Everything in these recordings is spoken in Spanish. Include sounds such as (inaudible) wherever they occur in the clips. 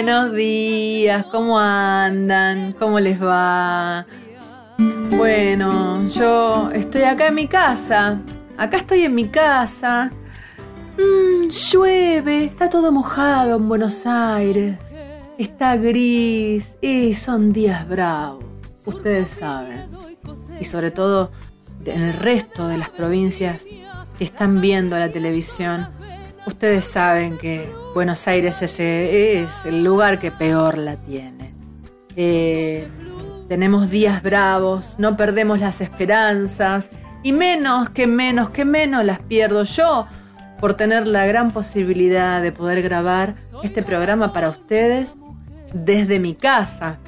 Buenos días, ¿cómo andan? ¿Cómo les va? Bueno, yo estoy acá en mi casa, acá estoy en mi casa. Mm, llueve, está todo mojado en Buenos Aires, está gris y son días bravos, ustedes saben. Y sobre todo en el resto de las provincias que están viendo la televisión, ustedes saben que Buenos Aires es el lugar que peor la tiene. Eh, tenemos días bravos, no perdemos las esperanzas y menos que menos que menos las pierdo yo por tener la gran posibilidad de poder grabar este programa para ustedes desde mi casa.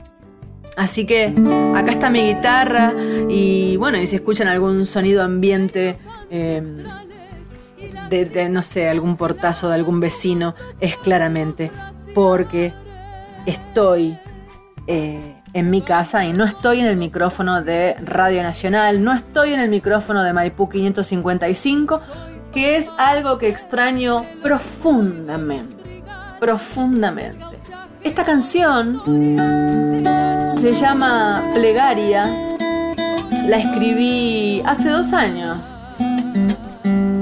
Así que acá está mi guitarra y bueno, y si escuchan algún sonido ambiente eh, de, no sé, algún portazo de algún vecino, es claramente porque estoy eh, en mi casa y no estoy en el micrófono de Radio Nacional, no estoy en el micrófono de Maipú 555, que es algo que extraño profundamente, profundamente. Esta canción se llama Plegaria, la escribí hace dos años,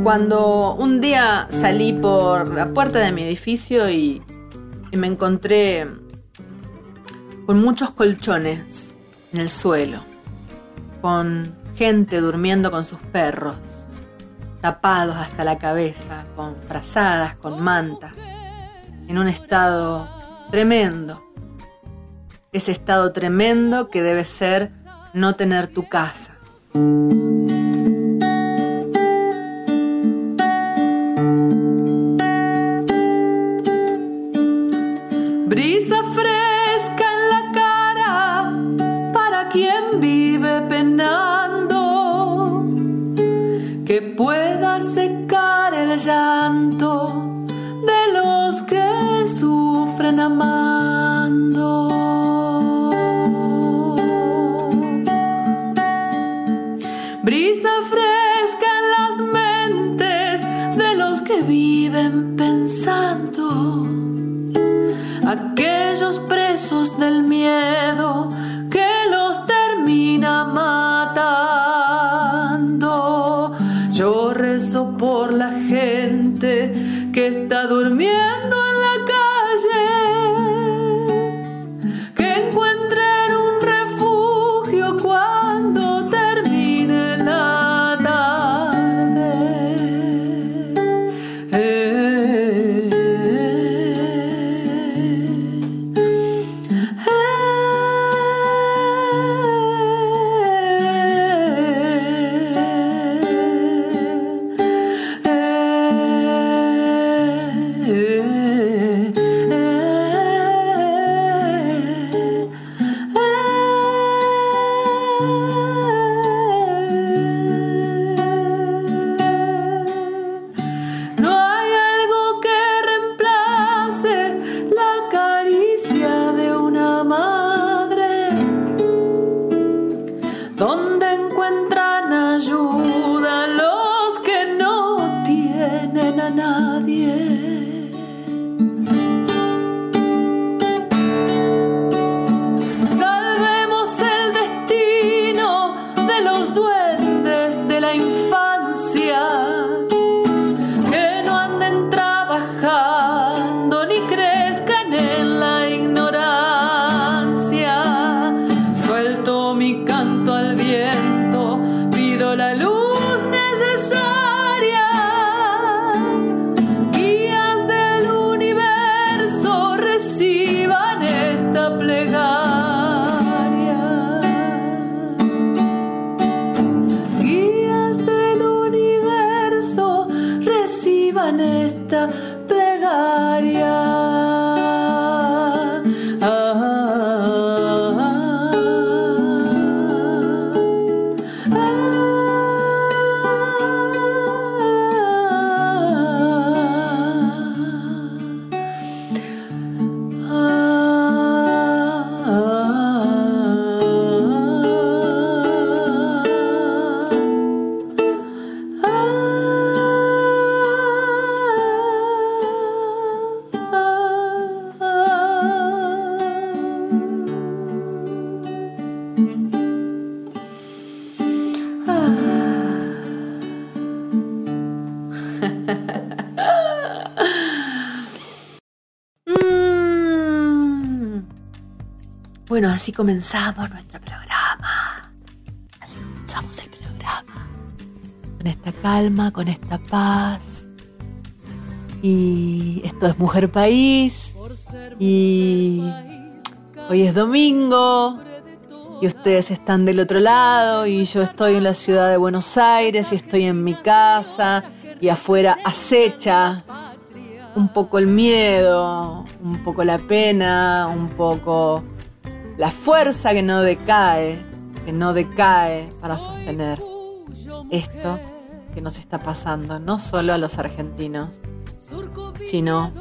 cuando un día salí por la puerta de mi edificio y, me encontré con muchos colchones en el suelo, con gente durmiendo con sus perros, tapados hasta la cabeza, con frazadas, con mantas, en un estado tremendo. Ese estado tremendo que debe ser no tener tu casa. Brisa fresca en la cara para quien vive penando, que pueda secar el llanto de los que sufren amando. Brisa fresca en las mentes de los que viven pensando del miedo que los termina matando. Yo rezo por la gente que está durmiendo así comenzamos nuestro programa. Así comenzamos el programa. Con esta calma, con esta paz. Y esto es Mujer País. Y hoy es domingo. Y ustedes están del otro lado. Y yo estoy en la ciudad de Buenos Aires. Y estoy en mi casa. Y afuera acecha un poco el miedo, un poco la pena, un poco la fuerza que no decae, que no decae para sostener esto que nos está pasando, no solo a los argentinos, sino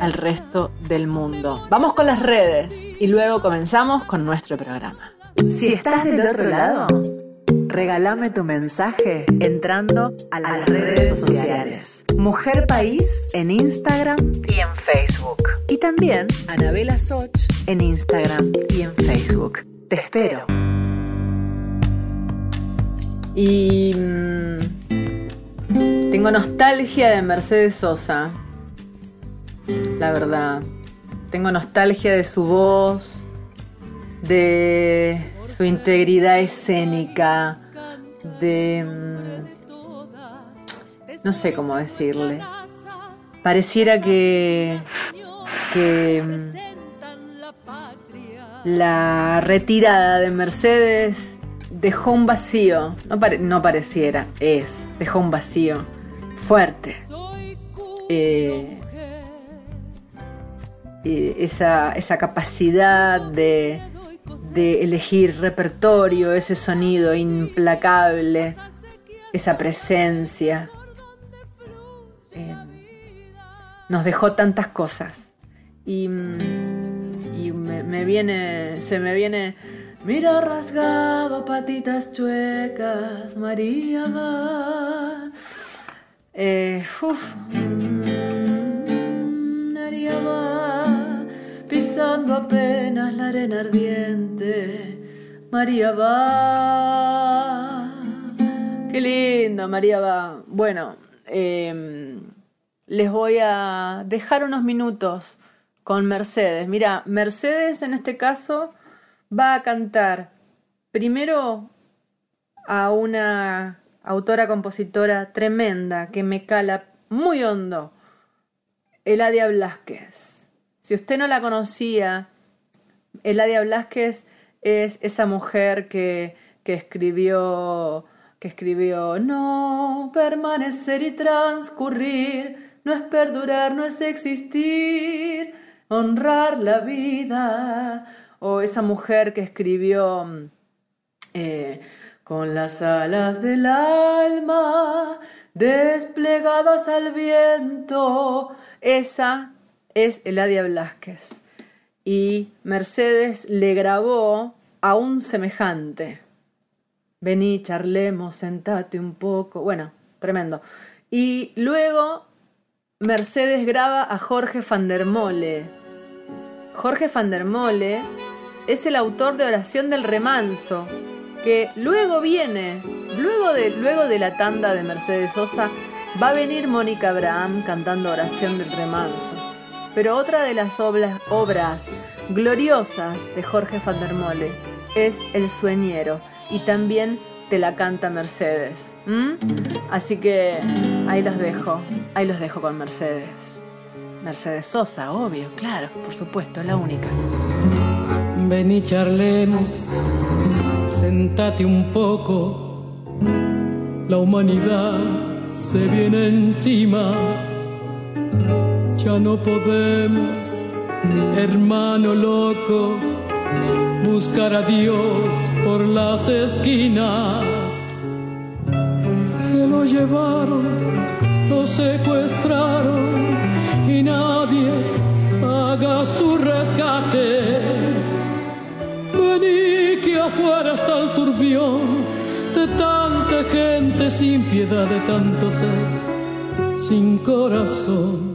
al resto del mundo. Vamos con las redes y luego comenzamos con nuestro programa. Si estás del otro lado, regálame tu mensaje entrando a las, redes sociales. Mujer País en Instagram y en Facebook. Y también Anabela Soch en Instagram y en Facebook. Te espero. Y mm, tengo nostalgia de Mercedes Sosa. La verdad. Tengo nostalgia de su voz, de su integridad escénica, de... Mm, no sé cómo decirles. Pareciera que, que mm, la retirada de Mercedes dejó un vacío, no, pareciera, es, dejó un vacío fuerte. Eh, esa, esa capacidad de, de elegir repertorio, ese sonido implacable, esa presencia. Eh, nos dejó tantas cosas. Y, y me, viene, se me viene, mira rasgado, patitas chuecas, María va. Eh, María va, pisando apenas la arena ardiente. María va. Qué linda, María va. Bueno, eh, les voy a dejar unos minutos con Mercedes. Mira, Mercedes en este caso va a cantar primero a una autora compositora tremenda que me cala muy hondo, Eladia Blasquez. Si usted no la conocía, Eladia Blasquez es esa mujer que, que escribió que escribió No permanecer y transcurrir no es perdurar, no es existir, honrar la vida. O esa mujer que escribió eh, con las alas del alma desplegadas al viento. Esa es Eladia Blasquez. Y Mercedes le grabó a un semejante. Vení, charlemos, sentate un poco. Bueno, tremendo. Y luego Mercedes graba a Jorge van der Mole. Jorge van der Mole es el autor de Oración del Remanso, que luego viene, luego de, luego de la tanda de Mercedes Sosa, va a venir Mónica Abraham cantando Oración del Remanso. Pero otra de las obras, gloriosas de Jorge van es El Sueñero, y también te la canta Mercedes. Así que ahí los dejo, ahí los dejo con Mercedes. Mercedes Sosa, obvio, claro, por supuesto, la única. Ven y charlemos, sentate un poco, la humanidad se viene encima, Ya no podemos, hermano loco, buscar a Dios por las esquinas. Se lo llevaron, lo secuestraron y nadie haga su rescate. Vení que afuera está el turbión de tanta gente sin piedad, de tanto ser sin corazón.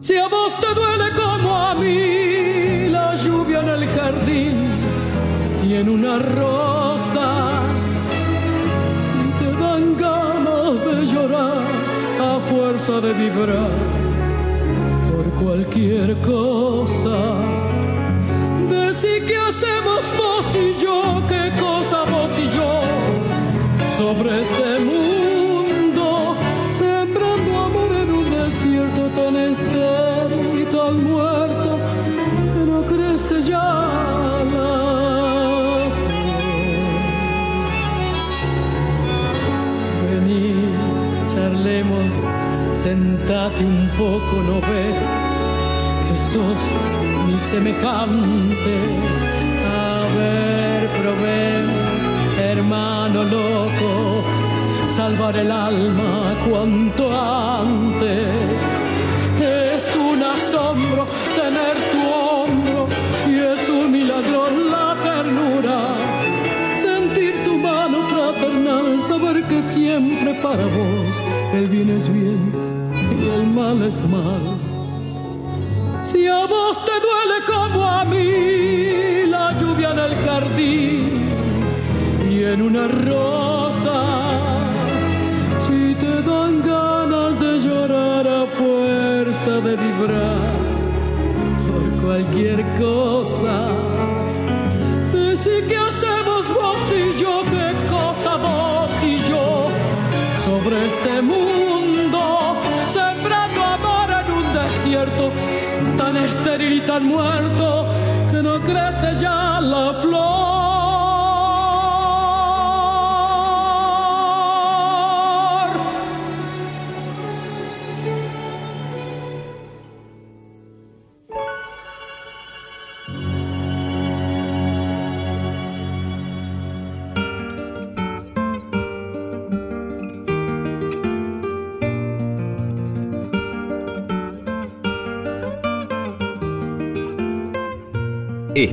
Si a vos te duele como a mí la lluvia en el jardín y en una rosa, si te dan ganas de llorar a fuerza de vibrar por cualquier cosa, decir que hacemos vos y yo, qué cosa vos y yo sobre este mundo, muerto que crece ya la. Vení, charlemos, sentate un poco, ¿no ves? Que sos mi semejante. A ver, probemos, hermano loco, salvar el alma cuanto antes. Saber que siempre para vos el bien es bien y el mal es mal. Si a vos te duele como a mí la lluvia en el jardín y en una rosa, si te dan ganas de llorar a fuerza de vibrar por cualquier cosa, decir que este mundo, sembrando amor en un desierto tan estéril y tan muerto que no crece ya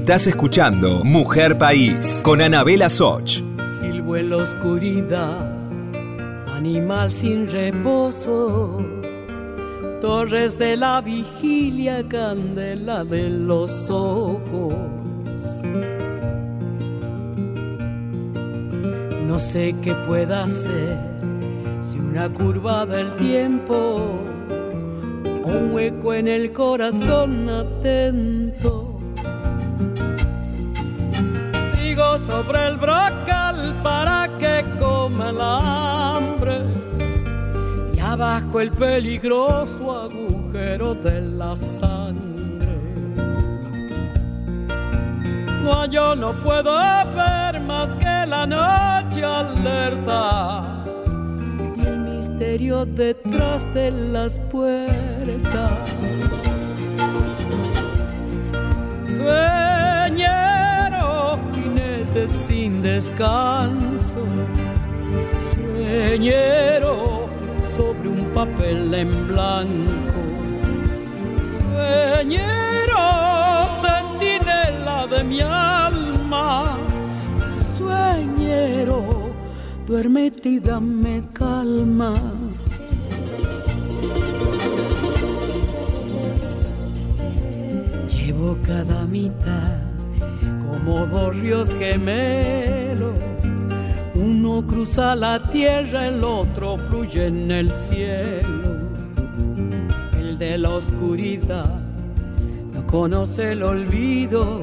Estás escuchando Mujer País con Anabela Soch. Silbo en la oscuridad, animal sin reposo. Torres de la vigilia, candela de los ojos. No sé qué pueda hacer si una curva del tiempo un hueco en el corazón atento. Sobre el brocal para que coma el hambre y abajo el peligroso agujero de la sangre. No, yo no puedo ver más que la noche alerta y el misterio detrás de las puertas. Sueñero, sin descanso. Sueñero sobre un papel en blanco. Sueñero, centinela de mi alma. Sueñero, duérmete y dame calma. Llevo cada mitad como dos ríos gemelos. Uno cruza la tierra, el otro fluye en el cielo. El de la oscuridad no conoce el olvido,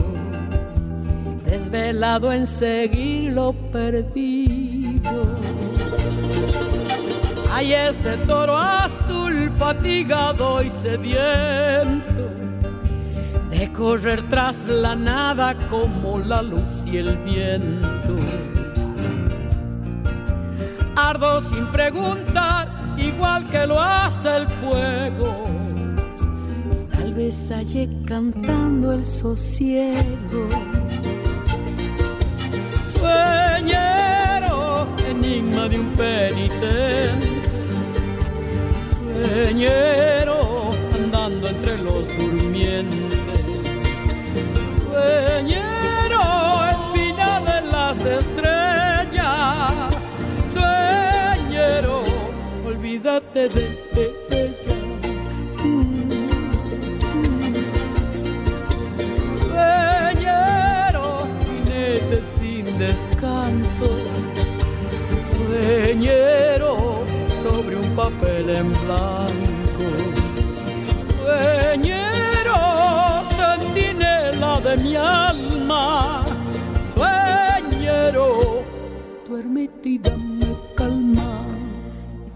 desvelado en seguir lo perdido. Hay este toro azul fatigado y sediento de correr tras la nada como la luz y el viento. Ardo sin preguntar igual que lo hace el fuego. Tal vez hallé cantando el sosiego. Sueñero, enigma de un penitente. Sueñero, olvídate de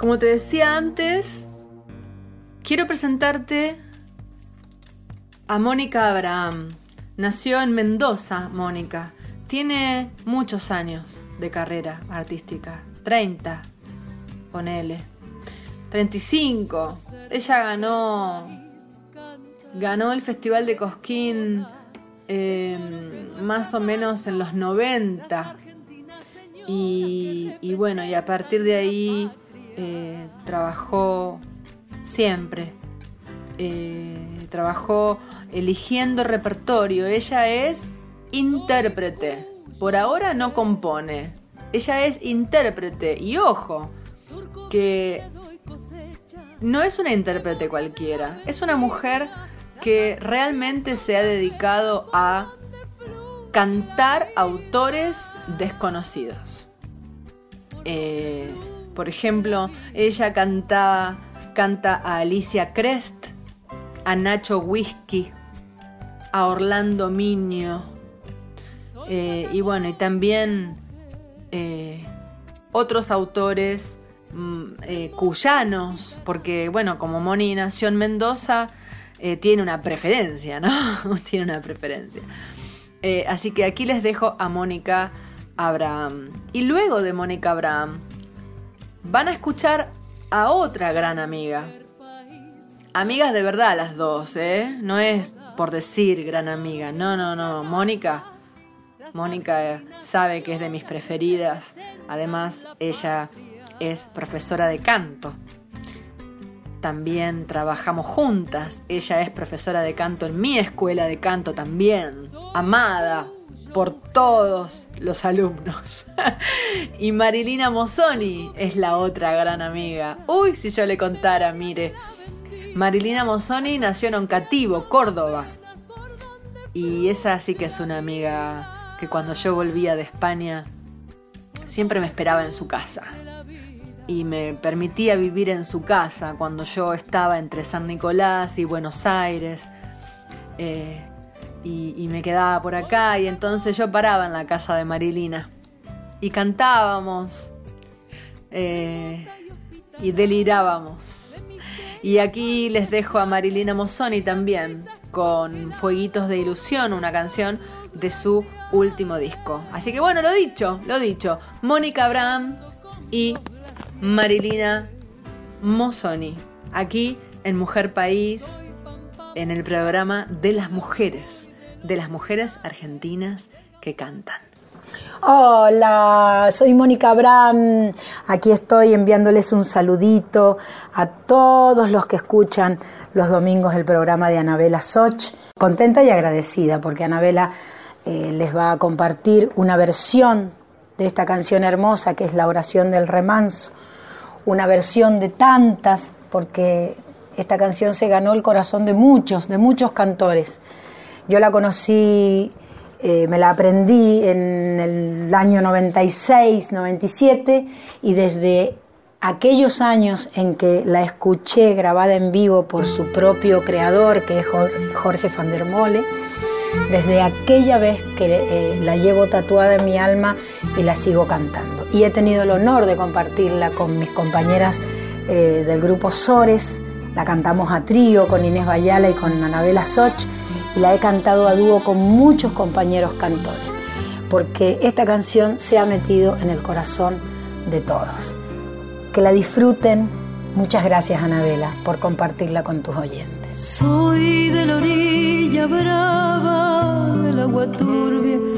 Como te decía antes, quiero presentarte a Mónica Abraham. Nació en Mendoza, Mónica. Tiene muchos años de carrera artística. 30, ponele. 35. Ella ganó. Ganó el Festival de Cosquín eh, más o menos en los 90. Y, y bueno, y a partir de ahí eh, trabajó siempre. Eh, trabajó eligiendo repertorio. Ella es intérprete. Por ahora no compone. Ella es intérprete. Y ojo, que no es una intérprete cualquiera. Es una mujer que realmente se ha dedicado a cantar autores desconocidos. Eh, por ejemplo, ella canta, canta a Alicia Crest, a Nacho Whisky, a Orlando Miño. eh, y bueno, y también eh, otros autores mm, eh, cuyanos, porque bueno, como Moni nació en Mendoza, tiene una preferencia, ¿no? (laughs) tiene una preferencia. Así que aquí les dejo a Mónica Abraham. Y luego de Mónica Abraham, van a escuchar a otra gran amiga. Amigas de verdad las dos, ¿eh? No es por decir gran amiga. No, no, no. Mónica. Mónica eh, sabe que es de mis preferidas. Además, ella es profesora de canto. También trabajamos juntas. Ella es profesora de canto en mi escuela de canto también. Amada por todos los alumnos. (laughs) y Marilina Mozzoni es la otra gran amiga. Uy, si yo le contara, mire. Marilina Mozzoni nació en Oncativo, Córdoba. Y esa sí que es una amiga que cuando yo volvía de España siempre me esperaba en su casa. Y me permitía vivir en su casa cuando yo estaba entre San Nicolás y Buenos Aires. Eh, y, me quedaba por acá y entonces yo paraba en la casa de Marilina y cantábamos eh, y delirábamos. Y aquí les dejo a Marilina Mozzoni también con Fueguitos de Ilusión, una canción de su último disco. Así que bueno, lo dicho, lo dicho. Mónica Abraham y Marilina Mozzoni, aquí en Mujer País, en el programa de las mujeres, de las mujeres argentinas que cantan. Hola, soy Mónica Abraham. Aquí estoy enviándoles un saludito a todos los que escuchan los domingos el programa de Anabela Soch. Contenta y agradecida porque Anabela eh, les va a compartir una versión de esta canción hermosa que es la oración del remanso. Una versión de tantas porque esta canción se ganó el corazón de muchos, de muchos cantores. Yo la conocí eh, me la aprendí en el año 96, 97 y desde aquellos años en que la escuché grabada en vivo por su propio creador, que es Jorge van der Mole, desde aquella vez que eh, la llevo tatuada en mi alma y la sigo cantando. Y he tenido el honor de compartirla con mis compañeras eh, del grupo Sores, la cantamos a trío con Inés Bayala y con Anabela Soch y la he cantado a dúo con muchos compañeros cantores, porque esta canción se ha metido en el corazón de todos. Que la disfruten. Muchas gracias Anabela por compartirla con tus oyentes. Soy de la orilla brava, del agua turbia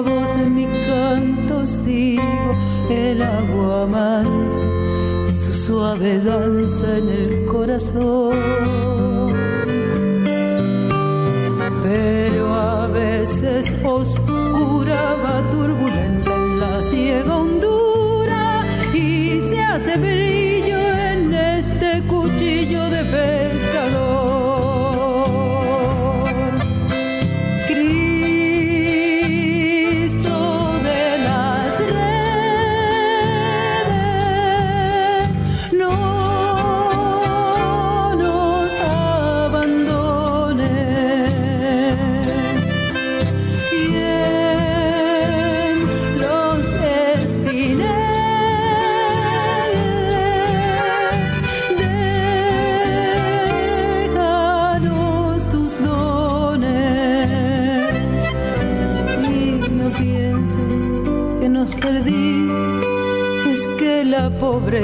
voz en mi canto os digo, el agua mansa y su suave danza en el corazón. Pero a veces oscura va turbulenta en la ciega hondura y se hace brillo en este cuchillo de pez.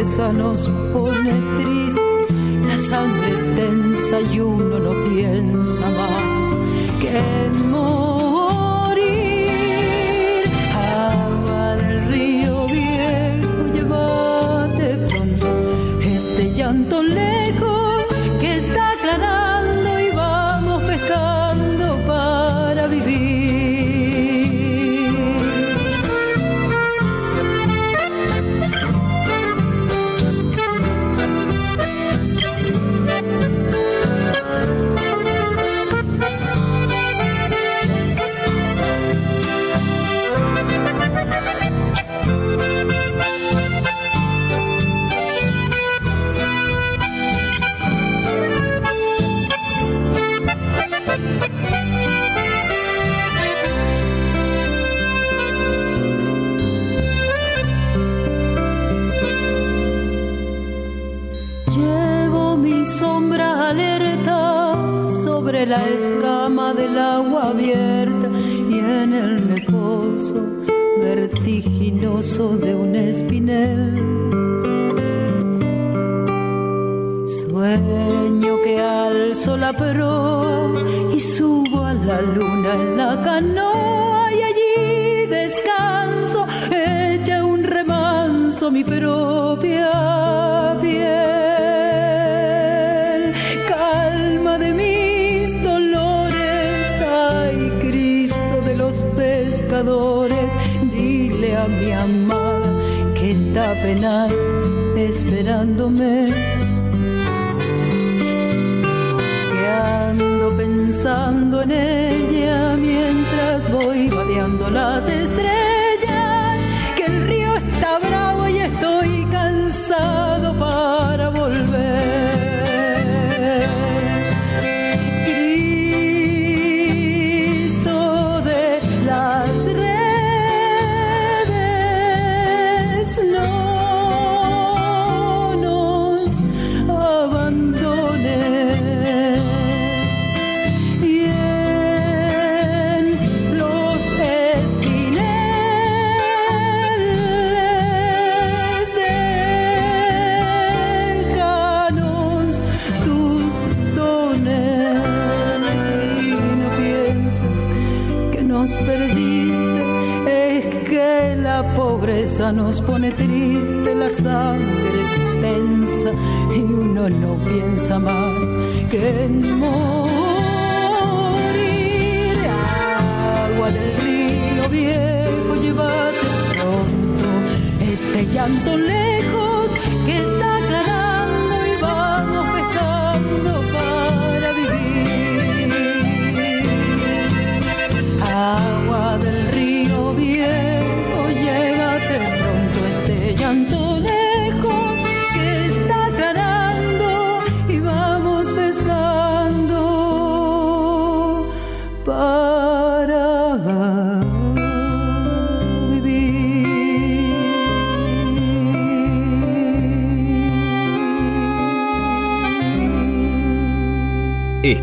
nos pone triste, la sangre tensa y una nos pone triste la sangre tensa y uno no piensa más que en morir.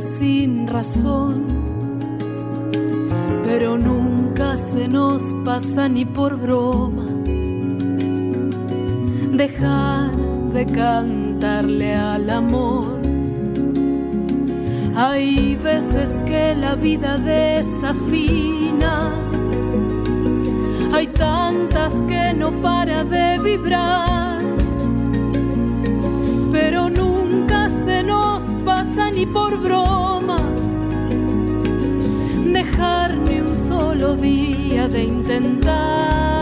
Sin razón, pero nunca se nos pasa ni por broma. Dejar de cantarle al amor. Hay veces que la vida desafina. Hay tantas que no para de vibrar, ni por broma dejar ni un solo día de intentar.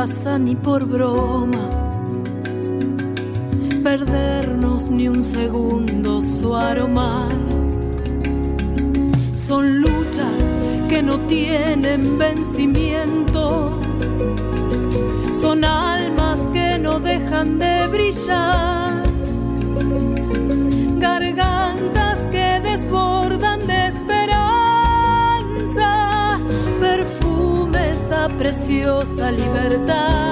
Pasa ni por broma. Perdernos ni un segundo su aromar. Son luchas que no tienen vencimiento. Son almas que no dejan de brillar, gargantas preciosa libertad.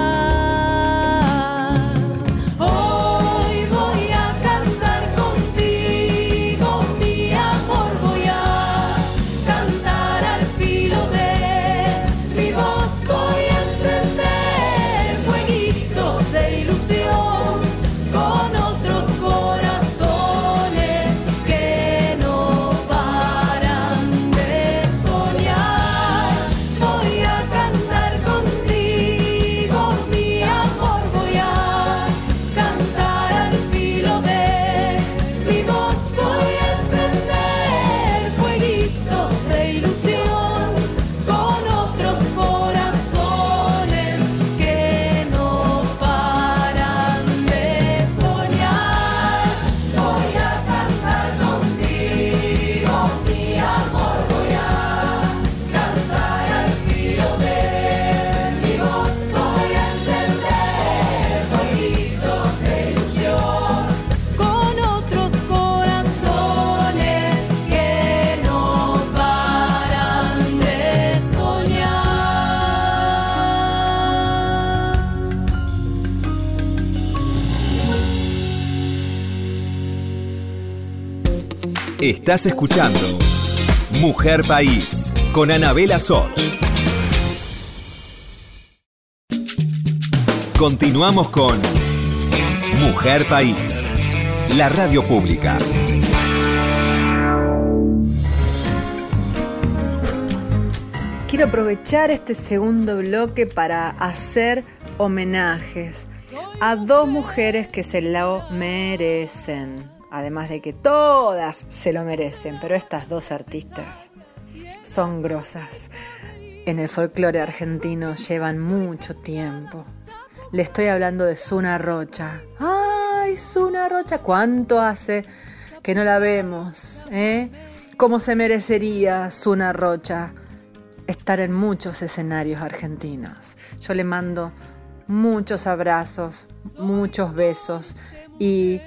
Estás escuchando Mujer País con Anabela Soch. Continuamos con Mujer País, la radio pública. Quiero aprovechar este segundo bloque para hacer homenajes a dos mujeres que se lo merecen. Además de que todas se lo merecen, pero estas dos artistas son grosas. En el folclore argentino llevan mucho tiempo. Le estoy hablando de Zuna Rocha. ¡Ay, Zuna Rocha! ¿Cuánto hace que no la vemos? ¿Eh? ¿Cómo se merecería Zuna Rocha estar en muchos escenarios argentinos? Yo le mando muchos abrazos, muchos besos y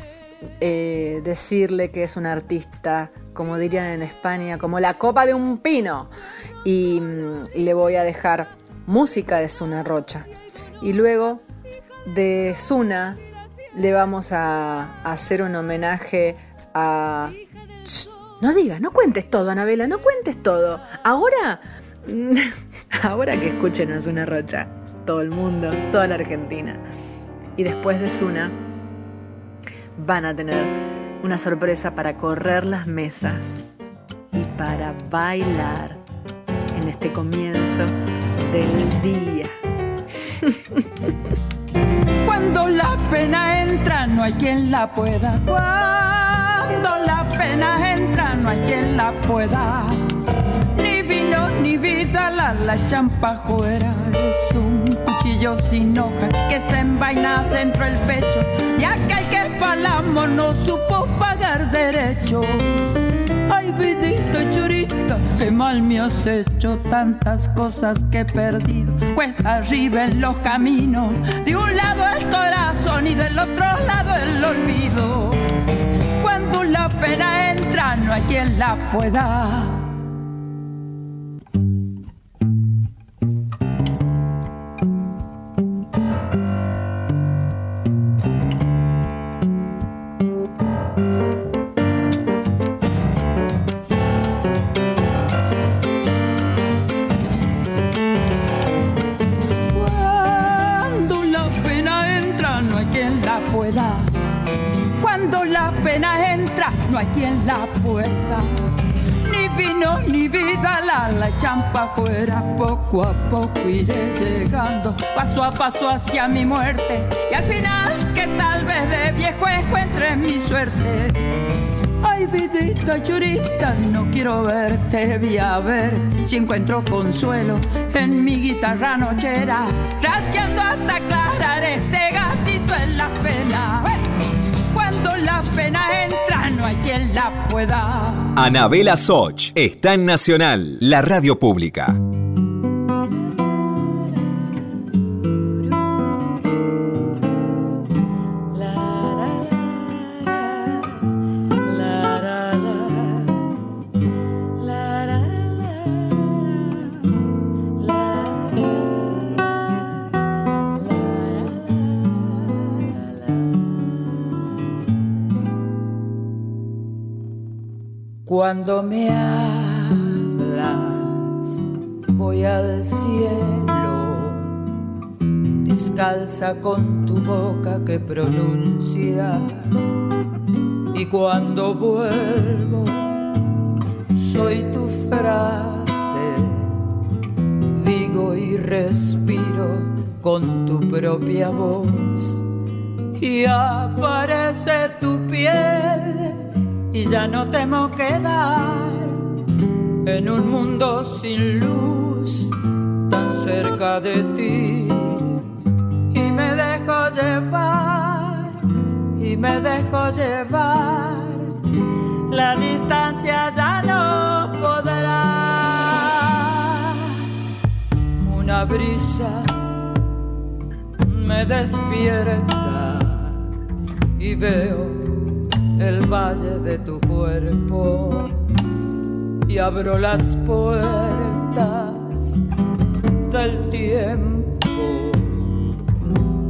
eh, decirle que es un artista, como dirían en España, como la copa de un pino. Y, mm, le voy a dejar música de Zuna Rocha. Y luego de Zuna le vamos a, hacer un homenaje a... no digas, no cuentes todo, Anabela, no cuentes todo. Ahora, (laughs) ahora que escuchen a Zuna Rocha, todo el mundo, toda la Argentina. Y después de Zuna, van a tener una sorpresa para correr las mesas y para bailar en este comienzo del día. (laughs) Cuando la pena entra, no hay quien la pueda. Cuando la pena entra, no hay quien la pueda. Ni vida, la, la champa fuera. Es un cuchillo sin hoja que se envaina dentro del pecho. Y aquel que palamo no supo pagar derechos. Ay, vidita churita, qué mal me has hecho tantas cosas que he perdido. Cuesta arriba en los caminos, de un lado el corazón y del otro lado el olvido. Cuando la pena entra, no hay quien la pueda no hay quien la pueda. Ni vino ni vida, la, la champa fuera. Poco a poco iré llegando, paso a paso hacia mi muerte. Y al final, que tal vez de viejo encuentre mi suerte. Ay, vidita churita, no quiero verte, voy a ver si encuentro consuelo en mi guitarra nochera, rasqueando hasta aclarar este gatito en la pena la pena entra, no hay quien la pueda. Anabela Soch está en Nacional, la radio pública. Cuando me hablas, voy al cielo, descalza con tu boca que pronuncia. Y cuando vuelvo, soy tu frase, digo y respiro con tu propia voz. Y aparece tu piel y ya no temo quedar en un mundo sin luz tan cerca de ti. Y me dejo llevar y me dejo llevar. La distancia ya no podrá. Una brisa me despierta y veo el valle de y abro las puertas del tiempo,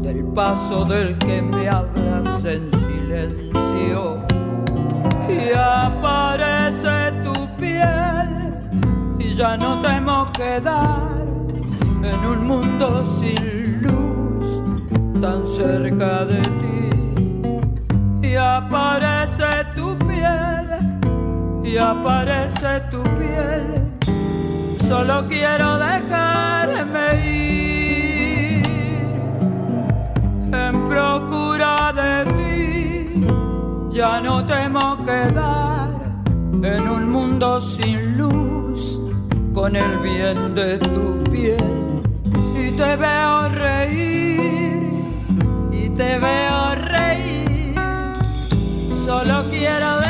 del paso del que me hablas en silencio y aparece tu piel y ya no temo quedar en un mundo sin luz tan cerca de ti y aparece tu piel, y aparece tu piel. Solo quiero dejarme ir en procura de ti. Ya no temo quedar en un mundo sin luz con el bien de tu piel. Y te veo reír, y te veo reír solo quiero dejarme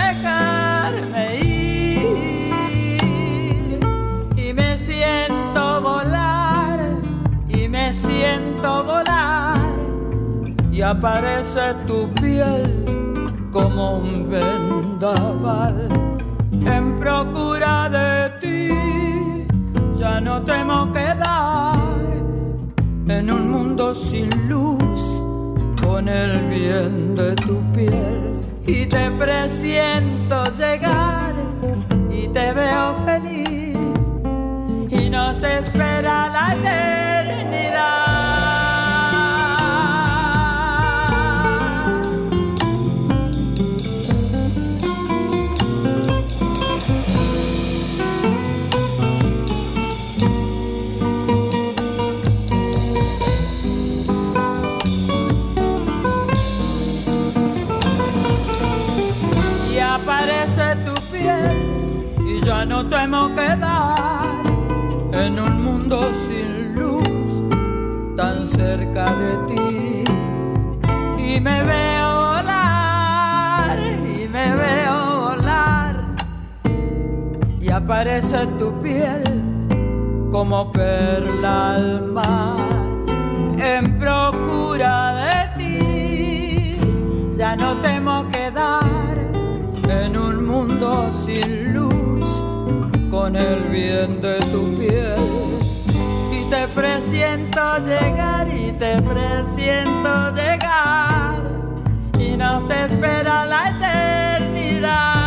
siento volar y aparece tu piel como un vendaval. En procura de ti ya no temo quedar en un mundo sin luz con el bien de tu piel. Y te presiento llegar y te veo feliz nos espera la eternidad. Cerca de ti. Y me veo volar, y me veo volar, y aparece tu piel como perla al mar, en procura de ti. Ya no temo quedar en un mundo sin luz con el bien de tu piel. Te presiento llegar y te presiento llegar. Y nos espera la eternidad.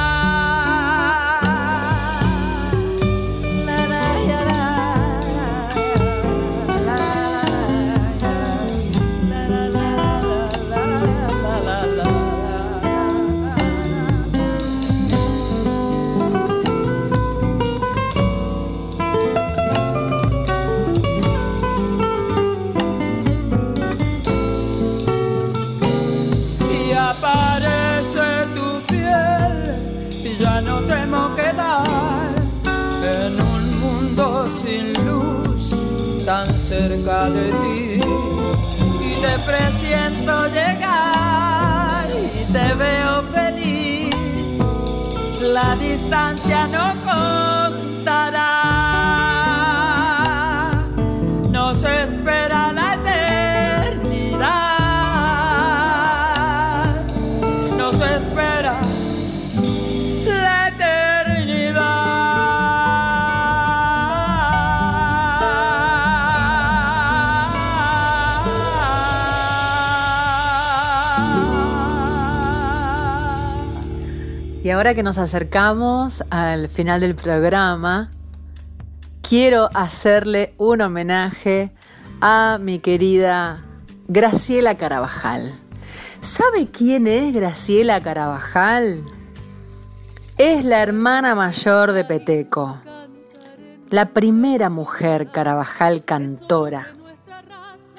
Y te presiento llegar y te veo feliz. La distancia no contará. Ahora que nos acercamos al final del programa, quiero hacerle un homenaje a mi querida Graciela Carabajal. ¿Sabe quién es Graciela Carabajal? Es la hermana mayor de Peteco, la primera mujer Carabajal cantora.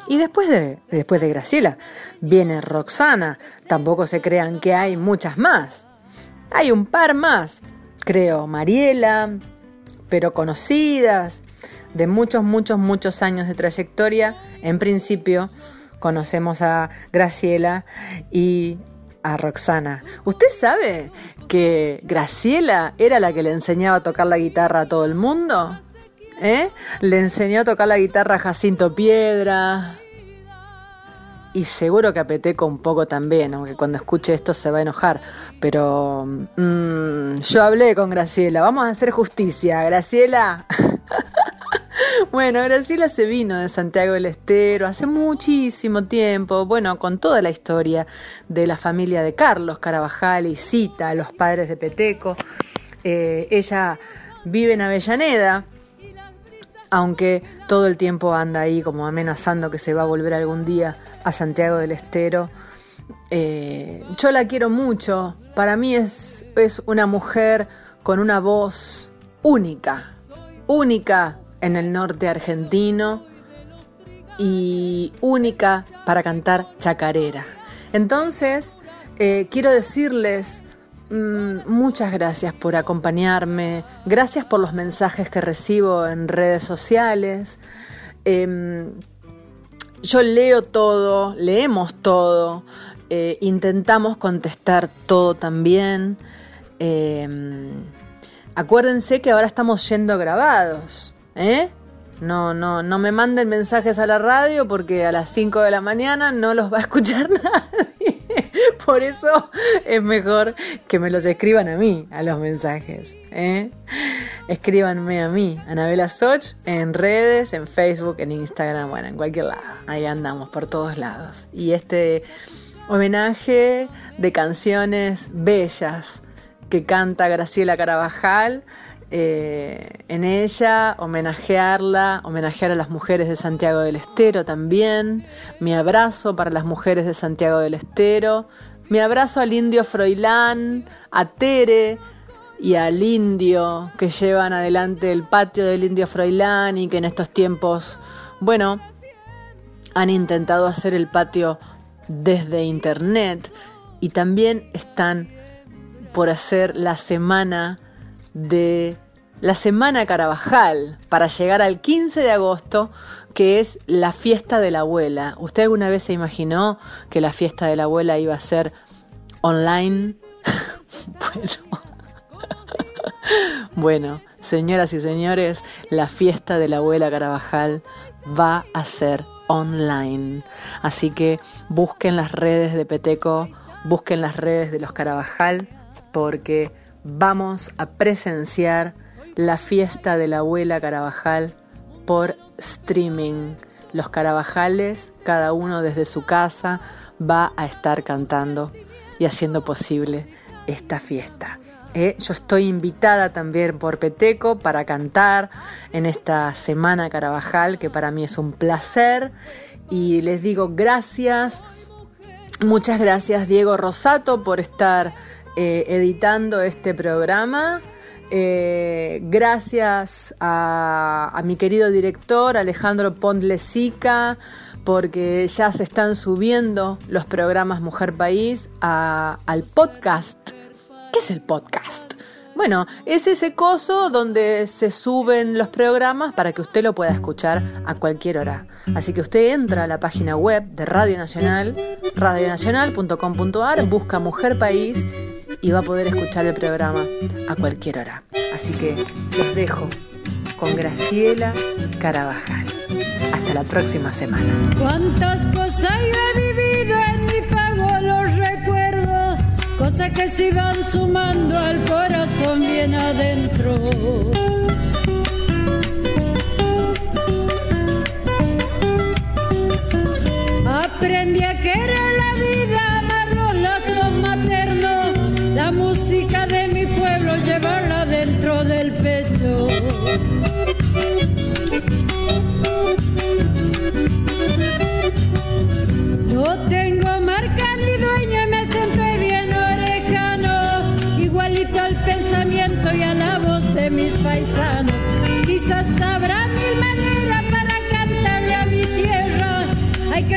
Y después de, después de Graciela viene Roxana, tampoco se crean que hay muchas más. Hay un par más, creo, Mariela, pero conocidas, de muchos, muchos, muchos años de trayectoria. En principio, conocemos a Graciela y a Roxana. ¿Usted sabe que Graciela era la que le enseñaba a tocar la guitarra a todo el mundo? ¿Eh? Le enseñó a tocar la guitarra a Jacinto Piedra, y seguro que a Peteco un poco también, aunque cuando escuche esto se va a enojar. Pero mm, yo hablé con Graciela, vamos a hacer justicia, Graciela. (laughs) bueno, Graciela se vino de Santiago del Estero hace muchísimo tiempo, bueno, con toda la historia de la familia de Carlos Carabajal y Cita, los padres de Peteco. Eh, ella vive en Avellaneda, aunque todo el tiempo anda ahí como amenazando que se va a volver algún día a Santiago del Estero. Eh, yo la quiero mucho, para mí es, es una mujer con una voz única, única en el norte argentino y única para cantar chacarera. Entonces, eh, quiero decirles mm, muchas gracias por acompañarme, gracias por los mensajes que recibo en redes sociales. Em, yo leo todo, leemos todo, eh, intentamos contestar todo también. Em, acuérdense que ahora estamos yendo grabados, ¿eh? No, no, no me manden mensajes a la radio porque a las 5 de la mañana no los va a escuchar (laughs) nadie. (laughs) Por eso es mejor que me los escriban a mí, a los mensajes. ¿eh? Escríbanme a mí, Anabela Soch, en redes, en Facebook, en Instagram, bueno, en cualquier lado. Ahí andamos, por todos lados. Y este homenaje de canciones bellas que canta Graciela Carabajal. Eh, en ella, homenajearla, homenajear a las mujeres de Santiago del Estero también. Mi abrazo para las mujeres de Santiago del Estero. Mi abrazo al indio Froilán, a Tere y al indio que llevan adelante el patio del indio Froilán y que en estos tiempos, bueno, han intentado hacer el patio desde internet y también están por hacer la semana de la semana Carabajal para llegar al 15 de agosto, que es la fiesta de la abuela. ¿Usted alguna vez se imaginó que la fiesta de la abuela iba a ser online? (laughs) bueno. (laughs) bueno, señoras y señores, la fiesta de la abuela Carabajal va a ser online. Así que busquen las redes de Peteco, busquen las redes de los Carabajal, porque vamos a presenciar la fiesta de la abuela Carabajal por streaming. Los Carabajales, cada uno desde su casa, va a estar cantando y haciendo posible esta fiesta. Eh, yo estoy invitada también por Peteco para cantar en esta semana Carabajal, que para mí es un placer. Y les digo gracias, muchas gracias Diego Rosato por estar eh, editando este programa. Eh, gracias a, mi querido director Alejandro Pondlesica, porque ya se están subiendo los programas Mujer País al podcast. ¿Qué es el podcast? Bueno, es ese coso donde se suben los programas para que usted lo pueda escuchar a cualquier hora. Así que usted entra a la página web de Radio Nacional, radionacional.com.ar, busca Mujer País y va a poder escuchar el programa a cualquier hora. Así que los dejo con Graciela Carabajal. Hasta la próxima semana. ¿Cuántas cosas yo he vivido en mi pago los recuerdos? Cosas que se van sumando al corazón bien adentro. Aprendí a querer la vida,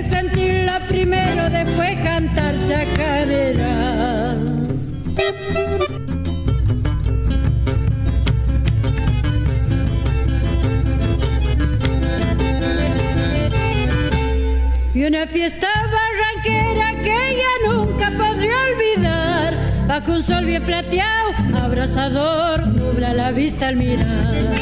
sentirla primero, después cantar chacareras. Una fiesta barranquera que ella nunca podría olvidar. Bajo un sol bien plateado, abrazador, nubla la vista al mirar.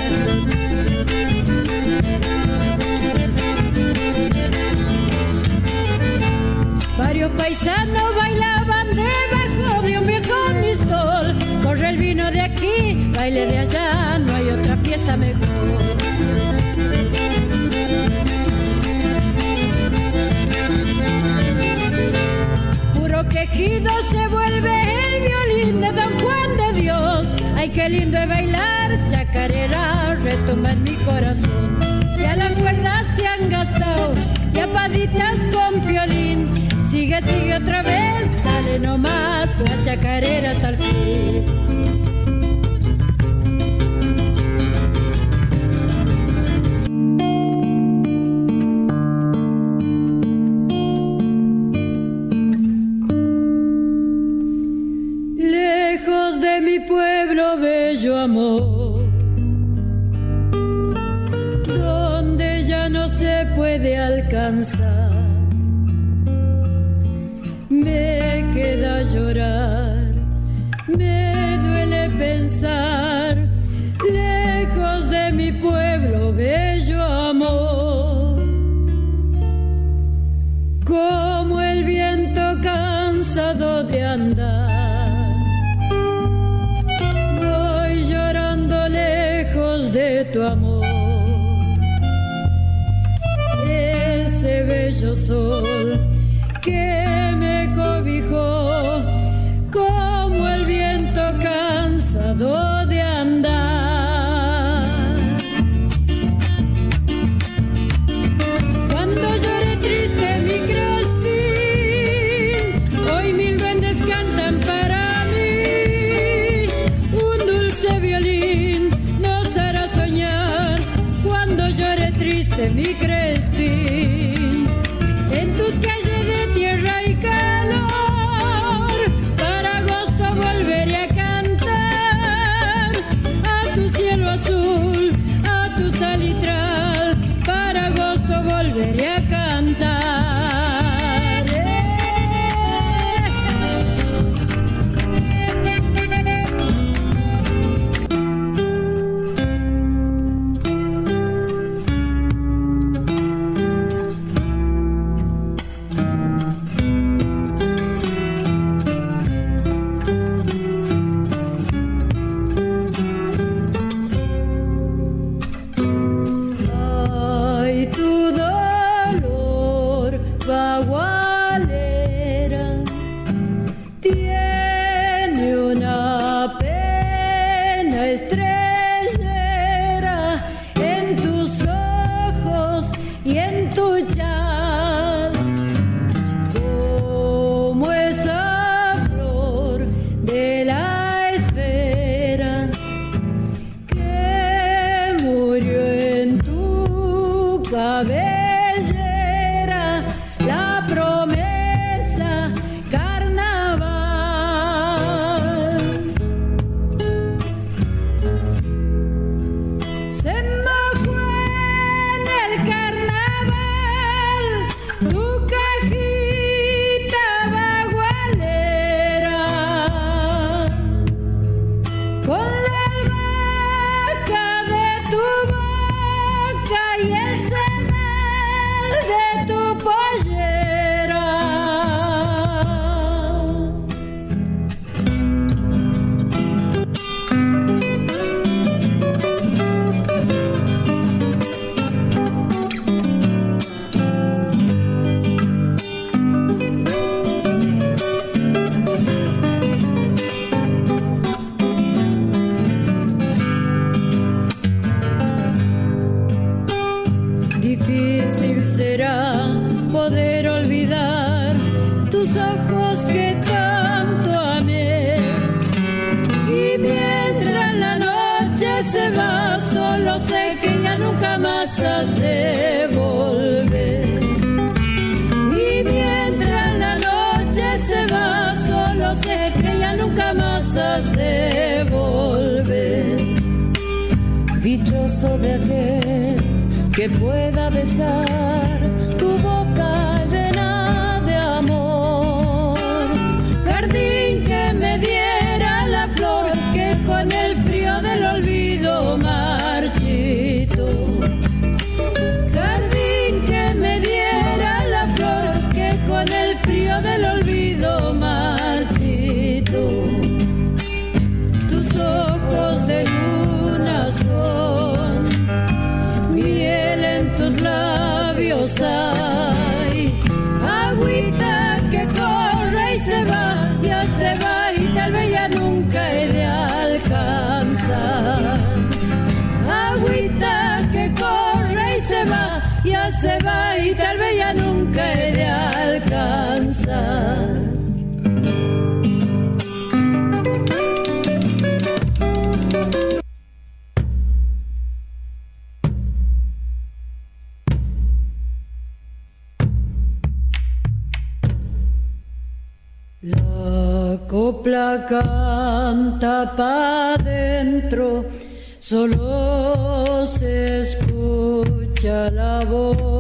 Varios paisanos bailaban debajo de un viejo mistol. Corre el vino de aquí, baile de allá, no hay otra fiesta mejor. Quejido se vuelve el violín de Don Juan de Dios. Ay, qué lindo es bailar, chacarera, retoma en mi corazón. Ya las cuerdas se han gastado, ya paditas con violín. Sigue, sigue otra vez, dale nomás, la chacarera hasta el fin. Puede alcanzar. Me queda llorar, me duele pensar, lejos de mi pueblo, bello amor, como el viento cansado Para corazón. pueda besar. canta pa' dentro, solo se escucha la voz.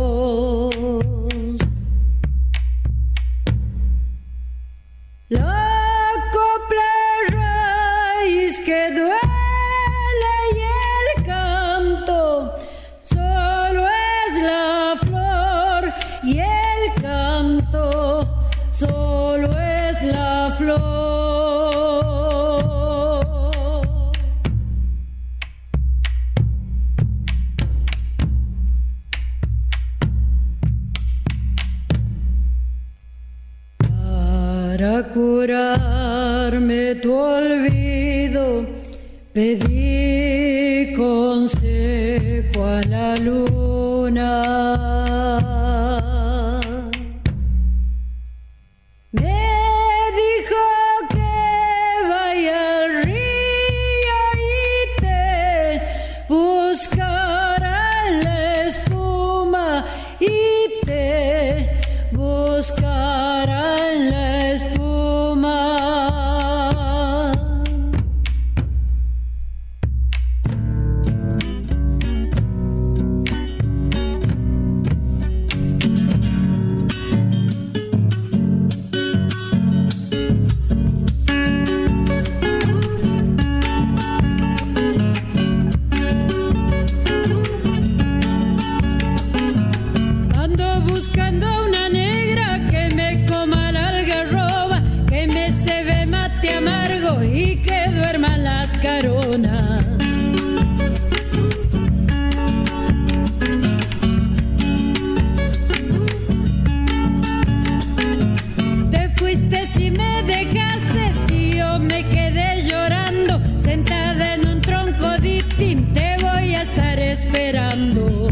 Canta